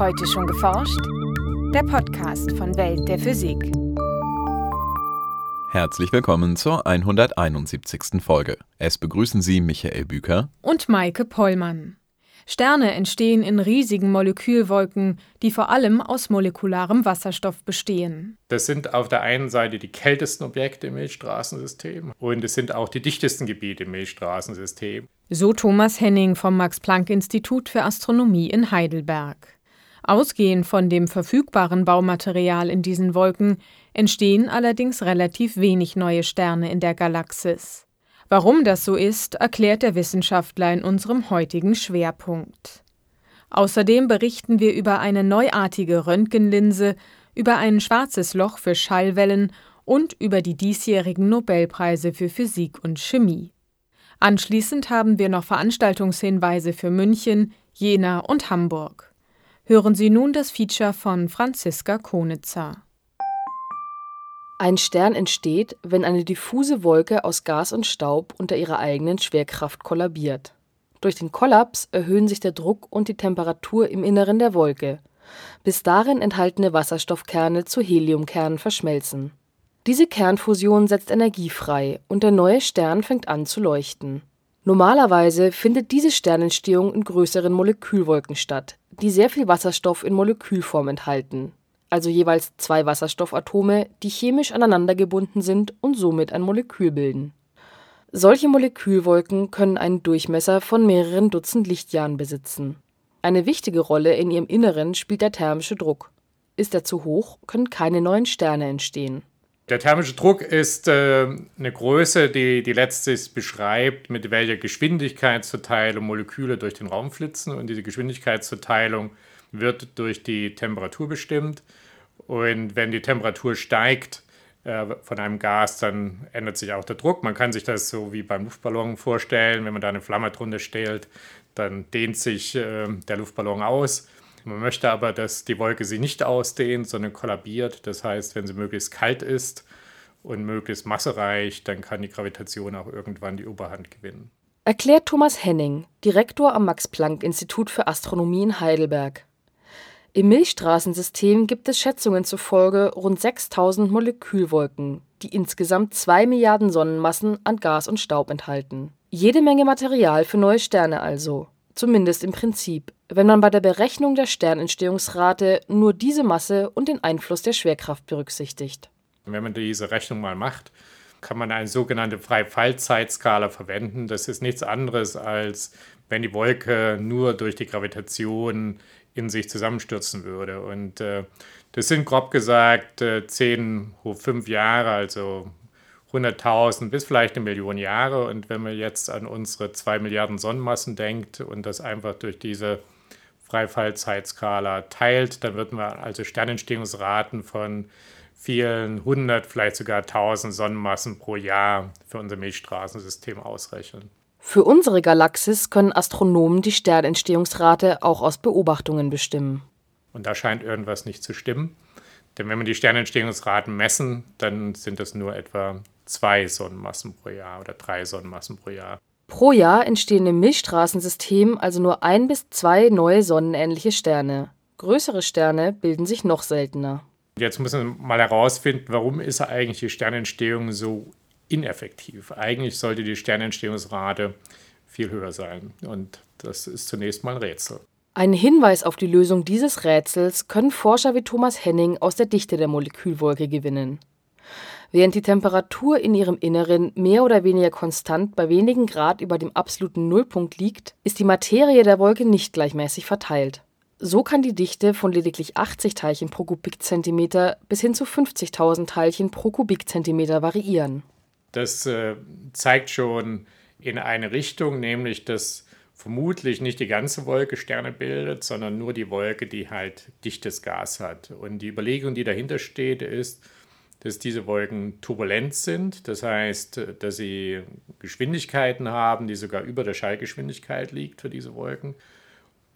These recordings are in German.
Heute schon geforscht? Der Podcast von Welt der Physik. Herzlich willkommen zur 171. Folge. Es begrüßen Sie Michael Büker und Maike Pollmann. Sterne entstehen in riesigen Molekülwolken, die vor allem aus molekularem Wasserstoff bestehen. Das sind auf der einen Seite die kältesten Objekte im Milchstraßensystem und es sind auch die dichtesten Gebiete im Milchstraßensystem. So Thomas Henning vom Max-Planck-Institut für Astronomie in Heidelberg. Ausgehend von dem verfügbaren Baumaterial in diesen Wolken entstehen allerdings relativ wenig neue Sterne in der Galaxis. Warum das so ist, erklärt der Wissenschaftler in unserem heutigen Schwerpunkt. Außerdem berichten wir über eine neuartige Röntgenlinse, über ein schwarzes Loch für Schallwellen und über die diesjährigen Nobelpreise für Physik und Chemie. Anschließend haben wir noch Veranstaltungshinweise für München, Jena und Hamburg. Hören Sie nun das Feature von Franziska Konitzer. Ein Stern entsteht, wenn eine diffuse Wolke aus Gas und Staub unter ihrer eigenen Schwerkraft kollabiert. Durch den Kollaps erhöhen sich der Druck und die Temperatur im Inneren der Wolke, bis darin enthaltene Wasserstoffkerne zu Heliumkernen verschmelzen. Diese Kernfusion setzt Energie frei und der neue Stern fängt an zu leuchten. Normalerweise findet diese Sternentstehung in größeren Molekülwolken statt, die sehr viel Wasserstoff in Molekülform enthalten also jeweils zwei Wasserstoffatome, die chemisch aneinander gebunden sind und somit ein Molekül bilden. Solche Molekülwolken können einen Durchmesser von mehreren Dutzend Lichtjahren besitzen. Eine wichtige Rolle in ihrem Inneren spielt der thermische Druck. Ist er zu hoch, können keine neuen Sterne entstehen. Der thermische Druck ist äh, eine Größe, die, die letztlich beschreibt, mit welcher Geschwindigkeitsverteilung Moleküle durch den Raum flitzen. Und diese Geschwindigkeitsverteilung wird durch die Temperatur bestimmt. Und wenn die Temperatur steigt äh, von einem Gas, dann ändert sich auch der Druck. Man kann sich das so wie beim Luftballon vorstellen. Wenn man da eine Flamme drunter stellt, dann dehnt sich äh, der Luftballon aus. Man möchte aber, dass die Wolke sich nicht ausdehnt, sondern kollabiert. Das heißt, wenn sie möglichst kalt ist und möglichst massereich, dann kann die Gravitation auch irgendwann die Oberhand gewinnen. Erklärt Thomas Henning, Direktor am Max-Planck-Institut für Astronomie in Heidelberg. Im Milchstraßensystem gibt es Schätzungen zufolge rund 6000 Molekülwolken, die insgesamt zwei Milliarden Sonnenmassen an Gas und Staub enthalten. Jede Menge Material für neue Sterne also, zumindest im Prinzip, wenn man bei der Berechnung der Sternentstehungsrate nur diese Masse und den Einfluss der Schwerkraft berücksichtigt. Wenn man diese Rechnung mal macht, kann man eine sogenannte Freifallzeitskala verwenden. Das ist nichts anderes als wenn die Wolke nur durch die Gravitation in sich zusammenstürzen würde. Und äh, das sind grob gesagt äh, 10 hoch 5 Jahre, also 100.000 bis vielleicht eine Million Jahre. Und wenn man jetzt an unsere 2 Milliarden Sonnenmassen denkt und das einfach durch diese Freifallzeitskala teilt, dann würden wir also Sternentstehungsraten von vielen hundert, vielleicht sogar tausend Sonnenmassen pro Jahr für unser Milchstraßensystem ausrechnen. Für unsere Galaxis können Astronomen die Sternentstehungsrate auch aus Beobachtungen bestimmen. Und da scheint irgendwas nicht zu stimmen. Denn wenn wir die Sternentstehungsraten messen, dann sind das nur etwa zwei Sonnenmassen pro Jahr oder drei Sonnenmassen pro Jahr. Pro Jahr entstehen im Milchstraßensystem also nur ein bis zwei neue sonnenähnliche Sterne. Größere Sterne bilden sich noch seltener. Jetzt müssen wir mal herausfinden, warum ist eigentlich die Sternentstehung so ineffektiv. Eigentlich sollte die Sternentstehungsrate viel höher sein. Und das ist zunächst mal ein Rätsel. Einen Hinweis auf die Lösung dieses Rätsels können Forscher wie Thomas Henning aus der Dichte der Molekülwolke gewinnen. Während die Temperatur in ihrem Inneren mehr oder weniger konstant bei wenigen Grad über dem absoluten Nullpunkt liegt, ist die Materie der Wolke nicht gleichmäßig verteilt. So kann die Dichte von lediglich 80 Teilchen pro Kubikzentimeter bis hin zu 50.000 Teilchen pro Kubikzentimeter variieren. Das äh, zeigt schon in eine Richtung, nämlich dass vermutlich nicht die ganze Wolke Sterne bildet, sondern nur die Wolke, die halt dichtes Gas hat. Und die Überlegung, die dahinter steht, ist, dass diese Wolken turbulent sind, das heißt, dass sie Geschwindigkeiten haben, die sogar über der Schallgeschwindigkeit liegt für diese Wolken.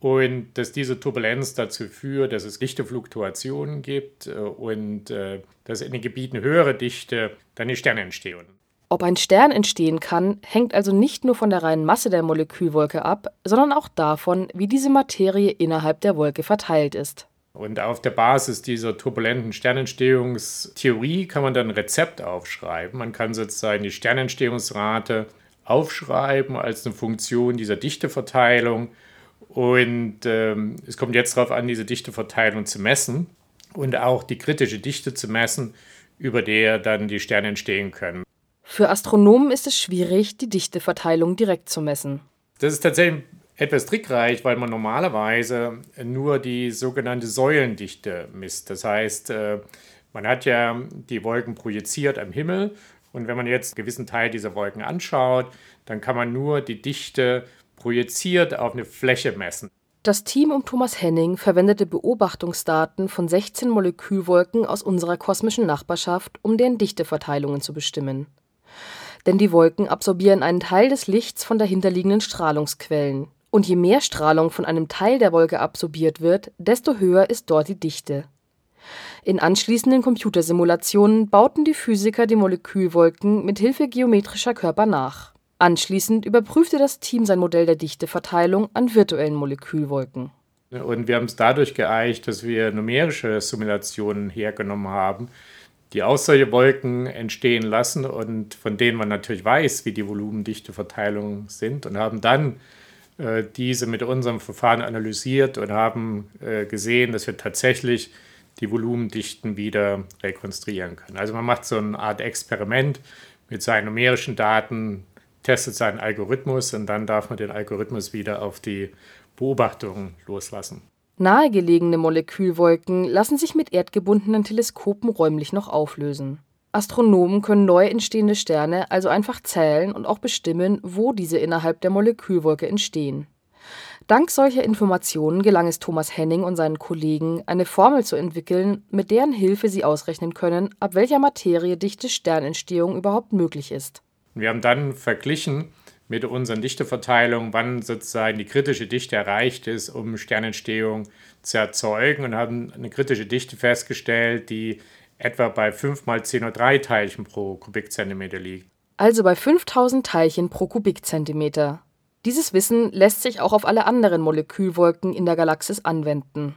Und dass diese Turbulenz dazu führt, dass es dichte Fluktuationen gibt äh, und äh, dass in den Gebieten höhere Dichte dann die Sternentstehungen Ob ein Stern entstehen kann, hängt also nicht nur von der reinen Masse der Molekülwolke ab, sondern auch davon, wie diese Materie innerhalb der Wolke verteilt ist. Und auf der Basis dieser turbulenten Sternentstehungstheorie kann man dann ein Rezept aufschreiben. Man kann sozusagen die Sternentstehungsrate aufschreiben als eine Funktion dieser Dichteverteilung. Und ähm, es kommt jetzt darauf an, diese Dichteverteilung zu messen und auch die kritische Dichte zu messen, über der dann die Sterne entstehen können. Für Astronomen ist es schwierig, die Dichteverteilung direkt zu messen. Das ist tatsächlich etwas trickreich, weil man normalerweise nur die sogenannte Säulendichte misst. Das heißt, äh, man hat ja die Wolken projiziert am Himmel und wenn man jetzt einen gewissen Teil dieser Wolken anschaut, dann kann man nur die Dichte projiziert auf eine Fläche messen. Das Team um Thomas Henning verwendete Beobachtungsdaten von 16 Molekülwolken aus unserer kosmischen Nachbarschaft, um deren Dichteverteilungen zu bestimmen. Denn die Wolken absorbieren einen Teil des Lichts von dahinterliegenden Strahlungsquellen. Und je mehr Strahlung von einem Teil der Wolke absorbiert wird, desto höher ist dort die Dichte. In anschließenden Computersimulationen bauten die Physiker die Molekülwolken mit Hilfe geometrischer Körper nach. Anschließend überprüfte das Team sein Modell der Dichteverteilung an virtuellen Molekülwolken. Und wir haben es dadurch geeicht, dass wir numerische Simulationen hergenommen haben, die aus solche Wolken entstehen lassen und von denen man natürlich weiß, wie die Volumendichteverteilungen sind und haben dann diese mit unserem Verfahren analysiert und haben äh, gesehen, dass wir tatsächlich die Volumendichten wieder rekonstruieren können. Also man macht so eine Art Experiment mit seinen numerischen Daten, testet seinen Algorithmus und dann darf man den Algorithmus wieder auf die Beobachtungen loslassen. Nahegelegene Molekülwolken lassen sich mit erdgebundenen Teleskopen räumlich noch auflösen. Astronomen können neu entstehende Sterne also einfach zählen und auch bestimmen, wo diese innerhalb der Molekülwolke entstehen. Dank solcher Informationen gelang es Thomas Henning und seinen Kollegen, eine Formel zu entwickeln, mit deren Hilfe sie ausrechnen können, ab welcher Materie dichte Sternentstehung überhaupt möglich ist. Wir haben dann verglichen mit unseren Dichteverteilungen, wann sozusagen die kritische Dichte erreicht ist, um Sternentstehung zu erzeugen und haben eine kritische Dichte festgestellt, die etwa bei 5 mal 10 3 Teilchen pro Kubikzentimeter liegt. Also bei 5000 Teilchen pro Kubikzentimeter. Dieses Wissen lässt sich auch auf alle anderen Molekülwolken in der Galaxis anwenden.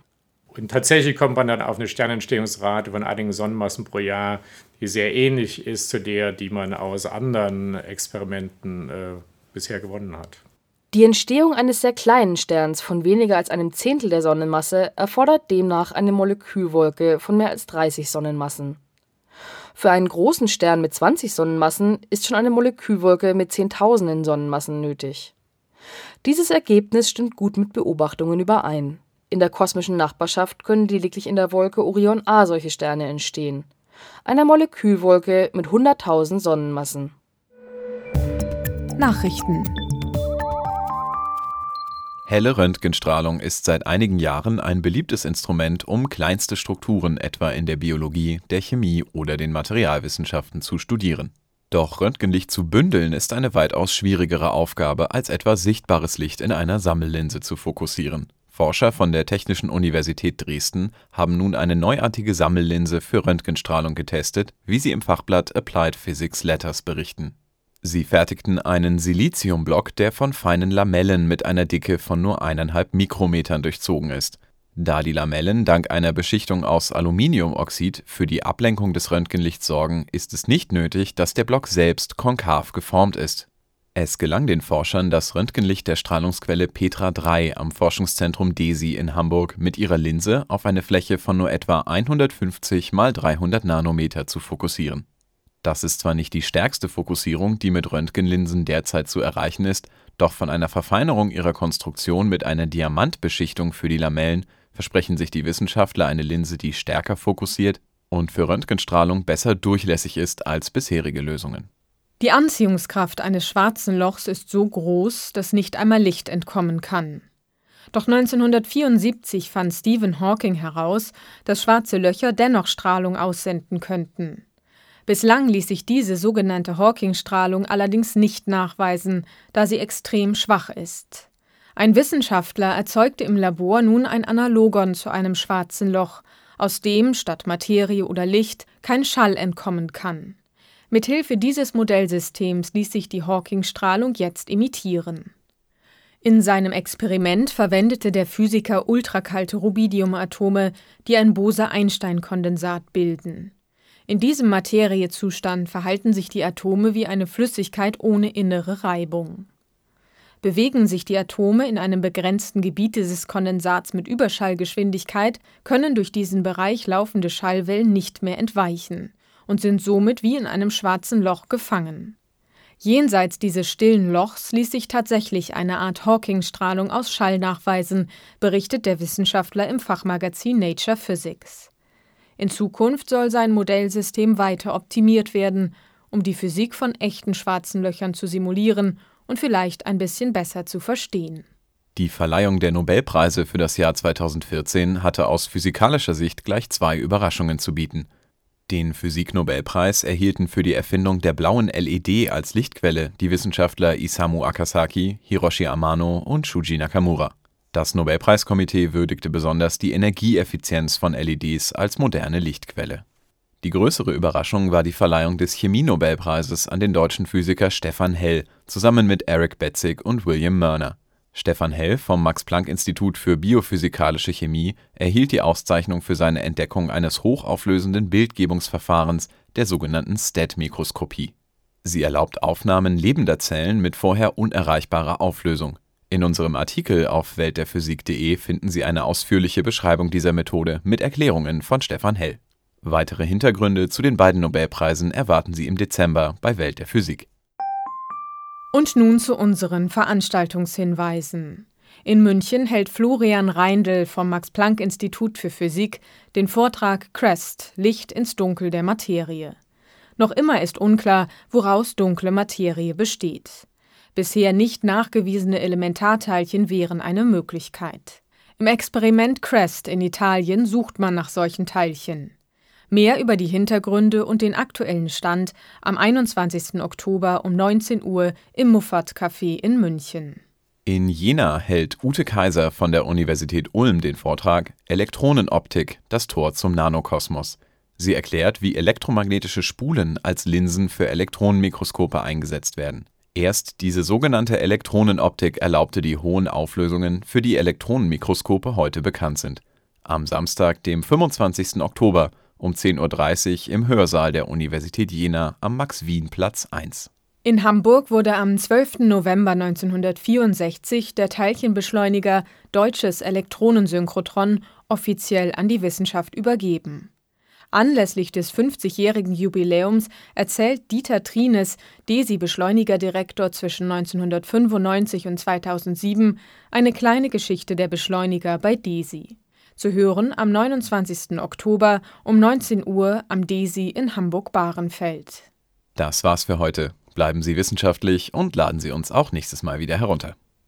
Und tatsächlich kommt man dann auf eine Sternentstehungsrate von einigen Sonnenmassen pro Jahr, die sehr ähnlich ist zu der, die man aus anderen Experimenten äh, bisher gewonnen hat. Die Entstehung eines sehr kleinen Sterns von weniger als einem Zehntel der Sonnenmasse erfordert demnach eine Molekülwolke von mehr als 30 Sonnenmassen. Für einen großen Stern mit 20 Sonnenmassen ist schon eine Molekülwolke mit Zehntausenden Sonnenmassen nötig. Dieses Ergebnis stimmt gut mit Beobachtungen überein. In der kosmischen Nachbarschaft können lediglich in der Wolke Orion A solche Sterne entstehen, einer Molekülwolke mit 100.000 Sonnenmassen. Nachrichten Helle Röntgenstrahlung ist seit einigen Jahren ein beliebtes Instrument, um kleinste Strukturen etwa in der Biologie, der Chemie oder den Materialwissenschaften zu studieren. Doch Röntgenlicht zu bündeln ist eine weitaus schwierigere Aufgabe, als etwa sichtbares Licht in einer Sammellinse zu fokussieren. Forscher von der Technischen Universität Dresden haben nun eine neuartige Sammellinse für Röntgenstrahlung getestet, wie sie im Fachblatt Applied Physics Letters berichten Sie fertigten einen Siliziumblock, der von feinen Lamellen mit einer Dicke von nur eineinhalb Mikrometern durchzogen ist. Da die Lamellen dank einer Beschichtung aus Aluminiumoxid für die Ablenkung des Röntgenlichts sorgen, ist es nicht nötig, dass der Block selbst konkav geformt ist. Es gelang den Forschern, das Röntgenlicht der Strahlungsquelle Petra 3 am Forschungszentrum DESI in Hamburg mit ihrer Linse auf eine Fläche von nur etwa 150 x 300 Nanometer zu fokussieren das ist zwar nicht die stärkste Fokussierung, die mit Röntgenlinsen derzeit zu erreichen ist, doch von einer Verfeinerung ihrer Konstruktion mit einer Diamantbeschichtung für die Lamellen versprechen sich die Wissenschaftler eine Linse, die stärker fokussiert und für Röntgenstrahlung besser durchlässig ist als bisherige Lösungen. Die Anziehungskraft eines schwarzen Lochs ist so groß, dass nicht einmal Licht entkommen kann. Doch 1974 fand Stephen Hawking heraus, dass schwarze Löcher dennoch Strahlung aussenden könnten. Bislang ließ sich diese sogenannte Hawking-Strahlung allerdings nicht nachweisen, da sie extrem schwach ist. Ein Wissenschaftler erzeugte im Labor nun ein Analogon zu einem schwarzen Loch, aus dem statt Materie oder Licht kein Schall entkommen kann. Mithilfe dieses Modellsystems ließ sich die Hawking-Strahlung jetzt imitieren. In seinem Experiment verwendete der Physiker ultrakalte Rubidiumatome, die ein Bose-Einstein-Kondensat bilden. In diesem Materiezustand verhalten sich die Atome wie eine Flüssigkeit ohne innere Reibung. Bewegen sich die Atome in einem begrenzten Gebiet dieses Kondensats mit Überschallgeschwindigkeit, können durch diesen Bereich laufende Schallwellen nicht mehr entweichen und sind somit wie in einem schwarzen Loch gefangen. Jenseits dieses stillen Lochs ließ sich tatsächlich eine Art Hawking-Strahlung aus Schall nachweisen, berichtet der Wissenschaftler im Fachmagazin Nature Physics. In Zukunft soll sein Modellsystem weiter optimiert werden, um die Physik von echten schwarzen Löchern zu simulieren und vielleicht ein bisschen besser zu verstehen. Die Verleihung der Nobelpreise für das Jahr 2014 hatte aus physikalischer Sicht gleich zwei Überraschungen zu bieten. Den Physiknobelpreis erhielten für die Erfindung der blauen LED als Lichtquelle die Wissenschaftler Isamu Akasaki, Hiroshi Amano und Shuji Nakamura. Das Nobelpreiskomitee würdigte besonders die Energieeffizienz von LEDs als moderne Lichtquelle. Die größere Überraschung war die Verleihung des Chemie-Nobelpreises an den deutschen Physiker Stefan Hell zusammen mit Eric Betzig und William Mörner. Stefan Hell vom Max-Planck-Institut für biophysikalische Chemie erhielt die Auszeichnung für seine Entdeckung eines hochauflösenden Bildgebungsverfahrens, der sogenannten STAT-Mikroskopie. Sie erlaubt Aufnahmen lebender Zellen mit vorher unerreichbarer Auflösung in unserem Artikel auf weltderphysik.de finden Sie eine ausführliche Beschreibung dieser Methode mit Erklärungen von Stefan Hell. Weitere Hintergründe zu den beiden Nobelpreisen erwarten Sie im Dezember bei Welt der Physik. Und nun zu unseren Veranstaltungshinweisen. In München hält Florian Reindl vom Max-Planck-Institut für Physik den Vortrag Crest Licht ins Dunkel der Materie. Noch immer ist unklar, woraus dunkle Materie besteht. Bisher nicht nachgewiesene Elementarteilchen wären eine Möglichkeit. Im Experiment CREST in Italien sucht man nach solchen Teilchen. Mehr über die Hintergründe und den aktuellen Stand am 21. Oktober um 19 Uhr im Muffat Café in München. In Jena hält Ute Kaiser von der Universität Ulm den Vortrag Elektronenoptik, das Tor zum Nanokosmos. Sie erklärt, wie elektromagnetische Spulen als Linsen für Elektronenmikroskope eingesetzt werden. Erst diese sogenannte Elektronenoptik erlaubte die hohen Auflösungen, für die Elektronenmikroskope heute bekannt sind. Am Samstag, dem 25. Oktober um 10.30 Uhr im Hörsaal der Universität Jena am Max-Wien-Platz 1. In Hamburg wurde am 12. November 1964 der Teilchenbeschleuniger Deutsches Elektronensynchrotron offiziell an die Wissenschaft übergeben. Anlässlich des 50-jährigen Jubiläums erzählt Dieter Trines, DESI-Beschleunigerdirektor zwischen 1995 und 2007, eine kleine Geschichte der Beschleuniger bei DESI. Zu hören am 29. Oktober um 19 Uhr am DESI in Hamburg-Bahrenfeld. Das war's für heute. Bleiben Sie wissenschaftlich und laden Sie uns auch nächstes Mal wieder herunter.